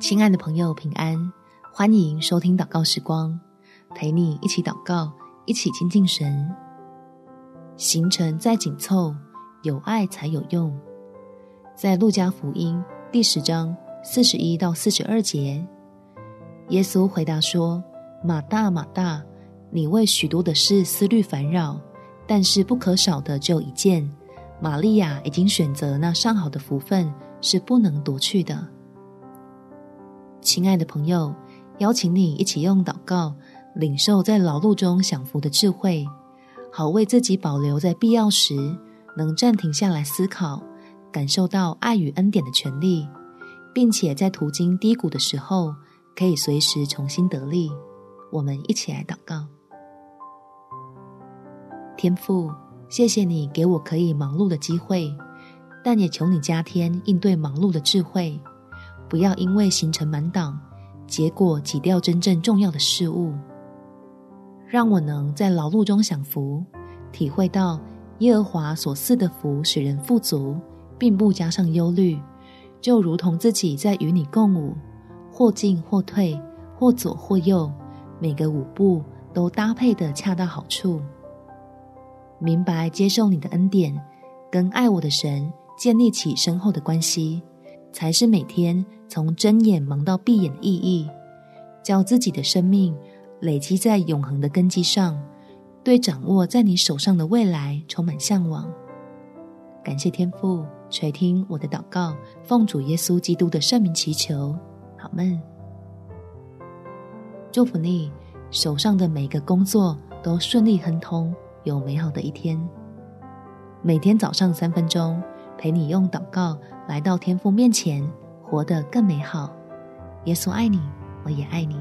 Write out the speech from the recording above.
亲爱的朋友，平安！欢迎收听祷告时光，陪你一起祷告，一起亲近神。行程再紧凑，有爱才有用。在路加福音第十章四十一到四十二节，耶稣回答说：“马大，马大，你为许多的事思虑烦扰，但是不可少的就一件。玛利亚已经选择那上好的福分，是不能夺去的。”亲爱的朋友，邀请你一起用祷告领受在劳碌中享福的智慧，好为自己保留在必要时能暂停下来思考，感受到爱与恩典的权利，并且在途经低谷的时候可以随时重新得力。我们一起来祷告：天父，谢谢你给我可以忙碌的机会，但也求你加添应对忙碌的智慧。不要因为行程满档，结果挤掉真正重要的事物。让我能在劳碌中享福，体会到耶和华所赐的福使人富足，并不加上忧虑，就如同自己在与你共舞，或进或退，或左或右，每个舞步都搭配得恰到好处。明白接受你的恩典，跟爱我的神建立起深厚的关系。才是每天从睁眼忙到闭眼的意义，叫自己的生命累积在永恒的根基上，对掌握在你手上的未来充满向往。感谢天父垂听我的祷告，奉主耶稣基督的圣名祈求，好梦。祝福你手上的每个工作都顺利亨通，有美好的一天。每天早上三分钟。陪你用祷告来到天父面前，活得更美好。耶稣爱你，我也爱你。